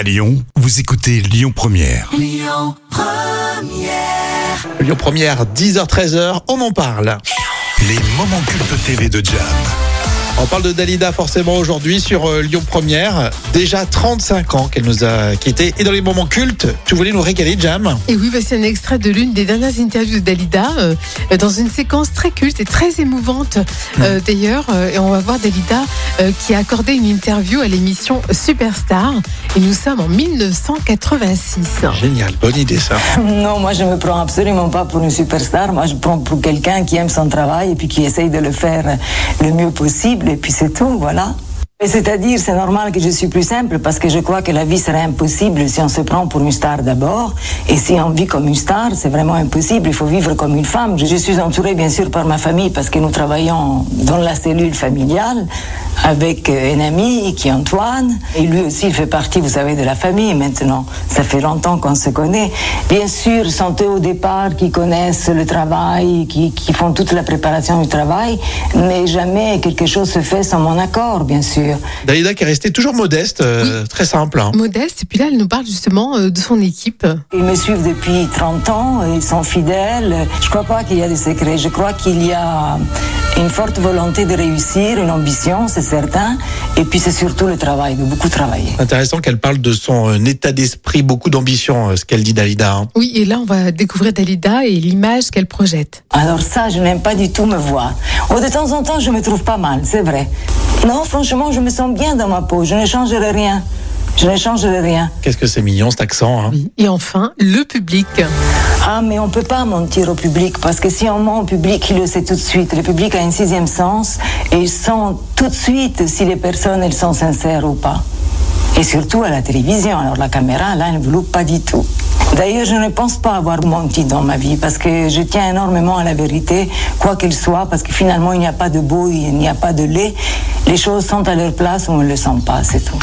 À Lyon, vous écoutez Lyon Première. Lyon Première, 10h-13h, on en parle. Les moments cultes TV de Jam. On parle de Dalida forcément aujourd'hui sur euh, Lyon Première. Déjà 35 ans qu'elle nous a quittés. Et dans les moments cultes, tu voulais nous régaler, Jam Et oui, bah, c'est un extrait de l'une des dernières interviews de Dalida, euh, dans une séquence très culte et très émouvante euh, d'ailleurs. Euh, et on va voir Dalida euh, qui a accordé une interview à l'émission Superstar. Et nous sommes en 1986. Génial, bonne idée ça. Non, moi je me prends absolument pas pour une superstar. Moi je prends pour quelqu'un qui aime son travail et puis qui essaye de le faire le mieux possible et puis c'est tout, voilà. C'est-à-dire, c'est normal que je suis plus simple parce que je crois que la vie serait impossible si on se prend pour une star d'abord. Et si on vit comme une star, c'est vraiment impossible. Il faut vivre comme une femme. Je, suis entourée, bien sûr, par ma famille parce que nous travaillons dans la cellule familiale avec euh, un ami qui est Antoine. Et lui aussi, il fait partie, vous savez, de la famille maintenant. Ça fait longtemps qu'on se connaît. Bien sûr, sont eux au départ qui connaissent le travail, qui font toute la préparation du travail. Mais jamais quelque chose se fait sans mon accord, bien sûr. Dalida qui est restée toujours modeste, euh, très simple. hein. Modeste, et puis là, elle nous parle justement euh, de son équipe. Ils me suivent depuis 30 ans, ils sont fidèles. Je ne crois pas qu'il y a des secrets. Je crois qu'il y a une forte volonté de réussir, une ambition, c'est certain. Et puis c'est surtout le travail, de beaucoup travailler. Intéressant qu'elle parle de son euh, état d'esprit, beaucoup d'ambition, euh, ce qu'elle dit Dalida. hein. Oui, et là, on va découvrir Dalida et l'image qu'elle projette. Alors ça, je n'aime pas du tout me voir. Oh, de temps en temps, je me trouve pas mal, c'est vrai. Non, franchement, je me sens bien dans ma peau. Je ne changerai rien. Je ne changerai rien. Qu'est-ce que c'est mignon cet accent. hein. Et enfin, le public. Ah, mais on peut pas mentir au public parce que si on ment au public, il le sait tout de suite. Le public a un sixième sens et il sent tout de suite si les personnes elles sont sincères ou pas. Et surtout à la télévision. Alors la caméra, là, elle ne vous loupe pas du tout. D'ailleurs, je ne pense pas avoir menti dans ma vie parce que je tiens énormément à la vérité, quoi qu'elle soit, parce que finalement, il n'y a pas de beau, il n'y a pas de lait. Les choses sont à leur place ou on ne le sent pas, c'est tout.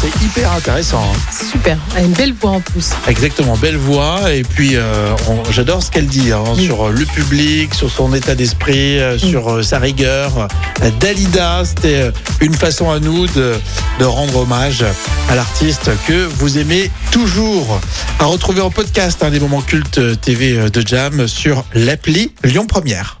C'est hyper intéressant. hein. Super, elle a une belle voix en plus. Exactement, belle voix. Et puis, euh, j'adore ce qu'elle dit hein, sur euh, le public, sur son état d'esprit, euh, sur euh, sa rigueur. Dalida, c'était une façon à nous de, de rendre hommage à l'artiste que vous aimez toujours. À retrouver en podcast hein, les moments cultes TV de Jam sur l'appli Lyon Première.